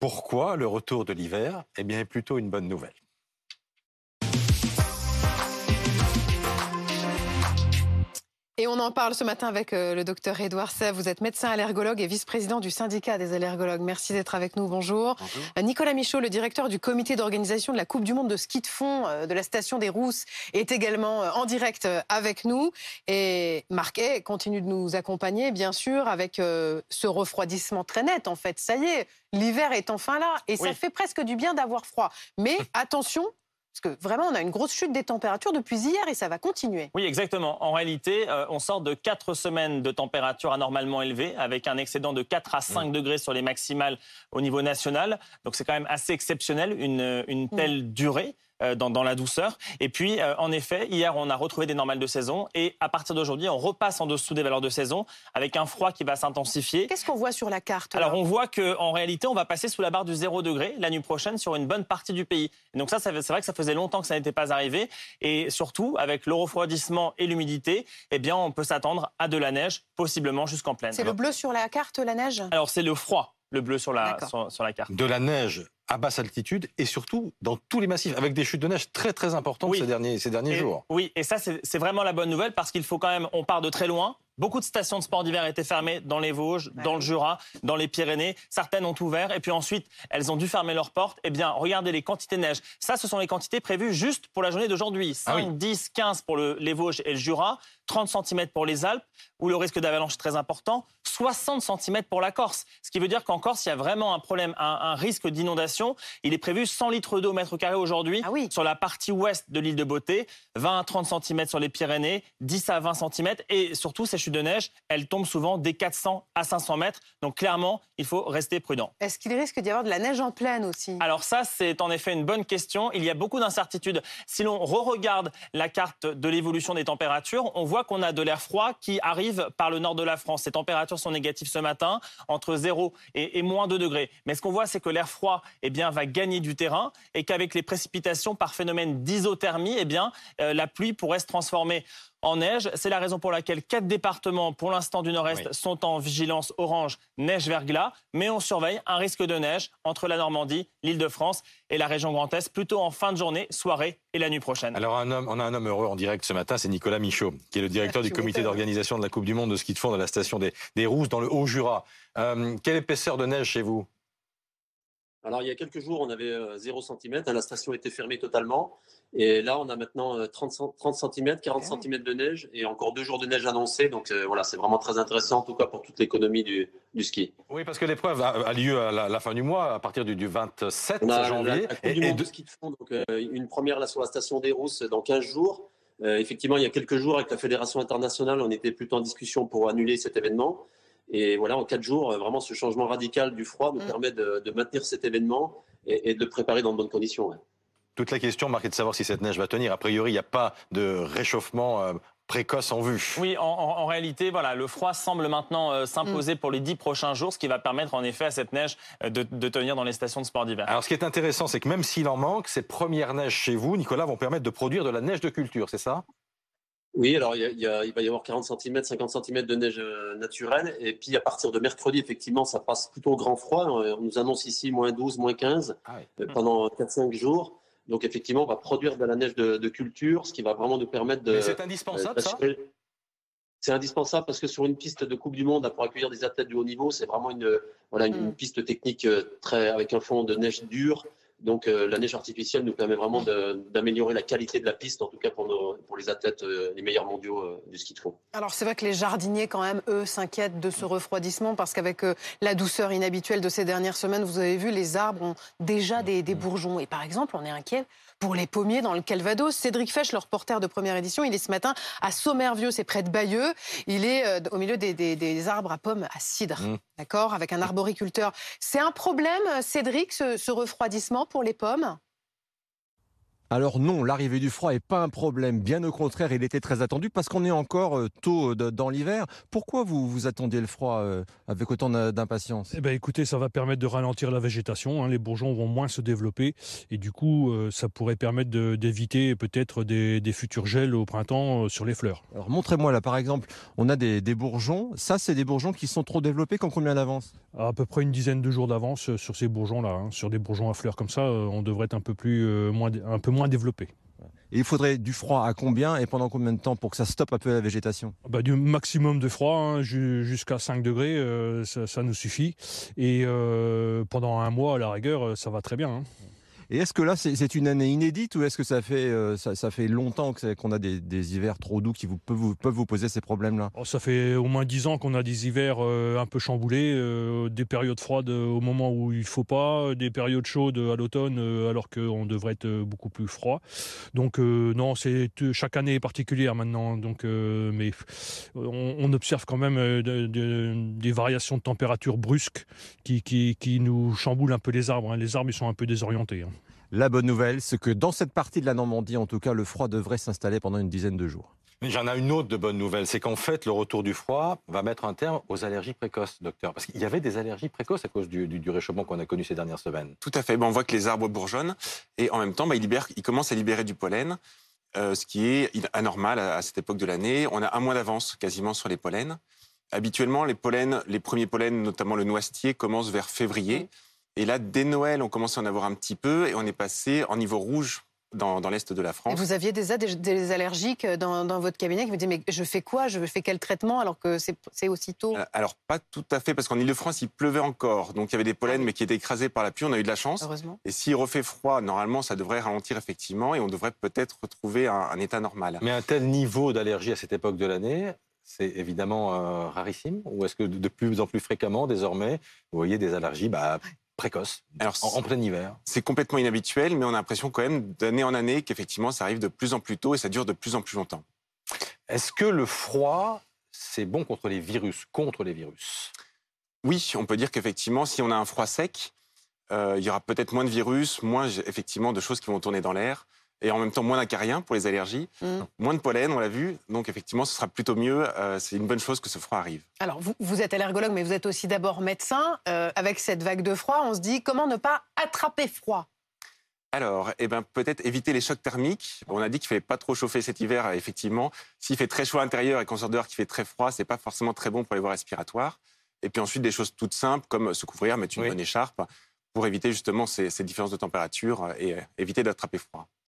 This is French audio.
Pourquoi le retour de l'hiver Eh bien, est plutôt une bonne nouvelle. Et on en parle ce matin avec euh, le docteur Édouard Sev. Vous êtes médecin allergologue et vice-président du syndicat des allergologues. Merci d'être avec nous. Bonjour. Bonjour. Euh, Nicolas Michaud, le directeur du comité d'organisation de la Coupe du Monde de ski de fond euh, de la station des Rousses, est également en direct avec nous. Et Marquet continue de nous accompagner, bien sûr, avec ce refroidissement très net. En fait, ça y est, l'hiver est enfin là. Et ça fait presque du bien d'avoir froid. Mais attention, parce que vraiment, on a une grosse chute des températures depuis hier et ça va continuer. Oui, exactement. En réalité, euh, on sort de quatre semaines de température anormalement élevée, avec un excédent de 4 à 5 degrés sur les maximales au niveau national. Donc c'est quand même assez exceptionnel, une, une telle durée. Euh, Dans, dans la douceur. Et puis, euh, en effet, hier, on a retrouvé des normales de saison. Et à partir d'aujourd'hui, on repasse en dessous des valeurs de saison avec un froid qui va s'intensifier. Qu'est-ce qu'on voit sur la carte Alors on voit qu'en réalité, on va passer sous la barre du 0 degré la nuit prochaine sur une bonne partie du pays. Et donc ça, ça- c'est vrai que ça faisait longtemps que ça n'était pas arrivé. Et surtout, avec le refroidissement et l'humidité, eh bien, on peut s'attendre à de la neige, possiblement jusqu'en plaine. C'est le bleu sur la carte, la neige? Alors c'est le froid, le bleu sur la, sur, sur la carte. De la neige à basse altitude et surtout dans tous les massifs, avec des chutes de neige très très importantes Oui. ces derniers, ces derniers Et- jours. Oui, et ça, c'est c'est vraiment la bonne nouvelle parce qu'il faut quand même, on part de très loin. Beaucoup de stations de sport d'hiver étaient fermées dans les Vosges, Ouais. dans le Jura, dans les Pyrénées. Certaines ont ouvert et puis ensuite, elles ont dû fermer leurs portes. Eh bien, regardez les quantités de neige. Ça, ce sont les quantités prévues juste pour la journée d'aujourd'hui. 5, Ah oui. 10, 15 pour le- les Vosges et le Jura, 30 cm pour les Alpes, où le risque d'avalanche est très important, 60 cm pour la Corse. Ce qui veut dire qu'en Corse, il y a vraiment un problème, un, un risque d'inondation. Il est prévu 100 litres d'eau au mètre carré aujourd'hui Ah oui. sur la partie ouest de l'île de Beauté, 20 à 30 cm sur les Pyrénées, 10 à 20 cm. Et surtout, ces chutes de neige, elles tombent souvent des 400 à 500 mètres. Donc clairement, il faut rester prudent. Est-ce qu'il risque d'y avoir de la neige en pleine aussi? Alors ça, c'est en effet une bonne question. Il y a beaucoup d'incertitudes. Si l'on re-regarde la carte de l'évolution des températures, on voit qu'on a de l'air froid qui arrive par le nord de la France. Ces températures sont négatives ce matin, entre 0 et, et moins 2 degrés. Mais ce qu'on voit, c'est que l'air froid eh bien, va gagner du terrain et qu'avec les précipitations par phénomène d'isothermie, eh bien, euh, la pluie pourrait se transformer en neige. C'est la raison pour laquelle quatre départements, pour l'instant du nord-est, Oui. sont en vigilance orange neige-verglas. Mais on surveille un risque de neige entre la Normandie, l'Île-de-France et la région Grand Est, plutôt en fin de journée, soirée et la nuit prochaine. Alors un homme, on a un homme heureux en direct ce matin, c'est Nicolas Michaud, qui est le directeur Ah, du comité d'organisation de la Coupe du Monde de ski de fond de la station des, des Rousses dans le Haut-Jura. Euh, quelle épaisseur de neige chez vous? Alors, il y a quelques jours, on avait euh, 0 cm, la station était fermée totalement. Et là, on a maintenant euh, 30, cent- 30 cm, 40 Ah. cm de neige et encore deux jours de neige annoncés. Donc, euh, voilà, c'est vraiment très intéressant, en tout cas pour toute l'économie du, du ski. Oui, parce que l'épreuve a, a lieu à la, la fin du mois, à partir du, du 27 On a la, janvier. la Et- du et de- de ski de fond, donc euh, une première là sur la station des Rousses dans 15 jours. Euh, effectivement, il y a quelques jours, avec la Fédération internationale, on était plutôt en discussion pour annuler cet événement. Et voilà, en quatre jours, euh, vraiment, ce changement radical du froid nous Mm. permet de, de maintenir cet événement et, et de le préparer dans de bonnes conditions. ouais. Toute la question, Marc, est de savoir si cette neige va tenir. A priori, il n'y a pas de réchauffement euh, précoce en vue. Oui, en, en- en réalité, voilà, le froid semble maintenant euh, s'imposer pour les dix prochains jours, ce qui va permettre en effet à cette neige de, de tenir dans les stations de sport d'hiver. Alors, ce qui est intéressant, c'est que même s'il en manque, ces premières neiges chez vous, Nicolas, vont permettre de produire de la neige de culture, c'est ça? Oui, alors il, y a- il y a- il va y avoir 40 cm, 50 cm de neige euh, naturelle. Et puis à partir de mercredi, effectivement, ça passe plutôt au grand froid. Euh, On nous annonce ici moins 12, moins 15 Ah oui. euh, pendant 4-5 jours. Donc effectivement, on va produire de la neige de, de culture, ce qui va vraiment nous permettre de... Mais c'est indispensable, ça C'est indispensable parce que sur une piste de Coupe du Monde, pour accueillir des athlètes de haut niveau, c'est vraiment une, voilà, une, Mm. une piste technique très, avec un fond de neige dure. Donc euh, la neige artificielle nous permet vraiment d'améliorer la qualité de la piste, en tout cas pour, nos- pour les athlètes, euh, les meilleurs mondiaux euh, du ski de fond. Alors c'est vrai que les jardiniers, quand même, eux, s'inquiètent de ce refroidissement parce qu'avec euh, la douceur inhabituelle de ces dernières semaines, vous avez vu, les arbres ont déjà des, des bourgeons. Et par exemple, on est inquiet pour les pommiers dans le Calvados. Cédric Fesch, le reporter de première édition, il est ce matin à Sommervieux, c'est près de Bayeux. Il est euh, au milieu des, des- des arbres à pommes à cidre, Mm. d'accord, avec un arboriculteur. C'est un problème, Cédric, ce, ce refroidissement? Pour les pommes Alors non, l'arrivée du froid n'est pas un problème. Bien au contraire, il était très attendu parce qu'on est encore euh, tôt dans l'hiver. Pourquoi vous vous attendiez le froid euh, avec autant d'impatience? Eh ben, écoutez, ça va permettre de ralentir la végétation. Hein. Les bourgeons vont moins se développer et du coup, euh, ça pourrait permettre d'éviter peut-être des, futurs gels au printemps sur les fleurs. Alors montrez-moi là, par exemple, on a des, bourgeons. Ça, c'est des bourgeons qui sont trop développés. Quand combien d'avance? À peu près une dizaine de jours d'avance sur ces bourgeons-là. Hein. Sur des bourgeons à fleurs comme ça, on devrait être un peu plus moins, un peu moins développé. Et il faudrait du froid à combien et pendant combien de temps pour que ça stoppe un peu la végétation? Bah, Du maximum de froid, hein, jusqu'à 5 degrés, euh, ça, nous suffit. Et euh, pendant un mois, à la rigueur, ça va très bien. Hein. Et est-ce que là, c'est une année inédite ou est-ce que ça fait, euh, ça, fait longtemps qu'on a des, hivers trop doux qui vous, peuvent, vous, peuvent vous poser ces problèmes-là? Oh, Ça fait au moins dix ans qu'on a des hivers euh, un peu chamboulés, euh, des périodes froides au moment où il ne faut pas, des périodes chaudes à l'automne alors qu'on devrait être beaucoup plus froid. Donc non, chaque année est particulière maintenant. Donc, mais on, observe quand même des variations de température brusques qui, qui, nous chamboulent un peu les arbres. Hein. Les arbres ils sont un peu désorientés. Hein. La bonne nouvelle, c'est que dans cette partie de la Normandie, en tout cas, le froid devrait s'installer pendant une dizaine de jours. Mais j'en ai une autre de bonne nouvelle, c'est qu'en fait, le retour du froid va mettre un terme aux allergies précoces, docteur. Parce qu'il y avait des allergies précoces à cause du, réchauffement qu'on a connu ces dernières semaines. Tout à fait. on voit que les arbres bourgeonnent et en même temps, bah, ils, commencent à libérer du pollen, euh, ce qui est anormal à, cette époque de l'année. On a un mois d'avance quasiment sur les pollens. Habituellement, les pollens, les premiers pollens, notamment le noisetier, commencent vers février. Et là, dès Noël, on commence à en avoir un petit peu et on est passé en niveau rouge dans, l'Est de la France. vous aviez des, des, allergiques dans, votre cabinet qui vous disaient Mais je fais quoi? Je fais quel traitement alors que c'est aussitôt? Euh, Alors, pas tout à fait, parce qu'en Ile-de-France, il pleuvait encore. Donc, il y avait des pollens, ah mais qui étaient écrasés par la pluie. On a eu de la chance. Heureusement. Et s'il refait froid, normalement, ça devrait ralentir effectivement et on devrait peut-être retrouver un, état normal. Mais un tel niveau d'allergie à cette époque de l'année, c'est évidemment euh, rarissime? Ou est-ce que de plus en plus fréquemment, désormais, vous voyez des allergies bah, précoce, Alors, en, plein hiver. C'est complètement inhabituel, mais on a l'impression quand même d'année en année qu'effectivement ça arrive de plus en plus tôt et ça dure de plus en plus longtemps. Est-ce que le froid, c'est bon contre les virus, contre les virus? Oui, on peut dire qu'effectivement, si on a un froid sec, euh, il y aura peut-être moins de virus, moins effectivement de choses qui vont tourner dans l'air et en même temps moins d'acariens pour les allergies, mm. moins de pollen, on l'a vu. Donc effectivement, ce sera plutôt mieux. Euh, c'est une bonne chose que ce froid arrive. Alors vous, vous êtes allergologue, mais vous êtes aussi d'abord médecin. Euh, avec cette vague de froid, on se dit comment ne pas attraper froid? Alors, eh ben, peut-être éviter les chocs thermiques. On a dit qu'il ne fallait pas trop chauffer cet hiver, effectivement. S'il fait très chaud à l'intérieur et qu'on sort dehors qu'il fait très froid, c'est pas forcément très bon pour les voies respiratoires. Et puis ensuite, des choses toutes simples, comme se couvrir, mettre une bonne écharpe, pour éviter justement ces différences de température et éviter d'attraper froid.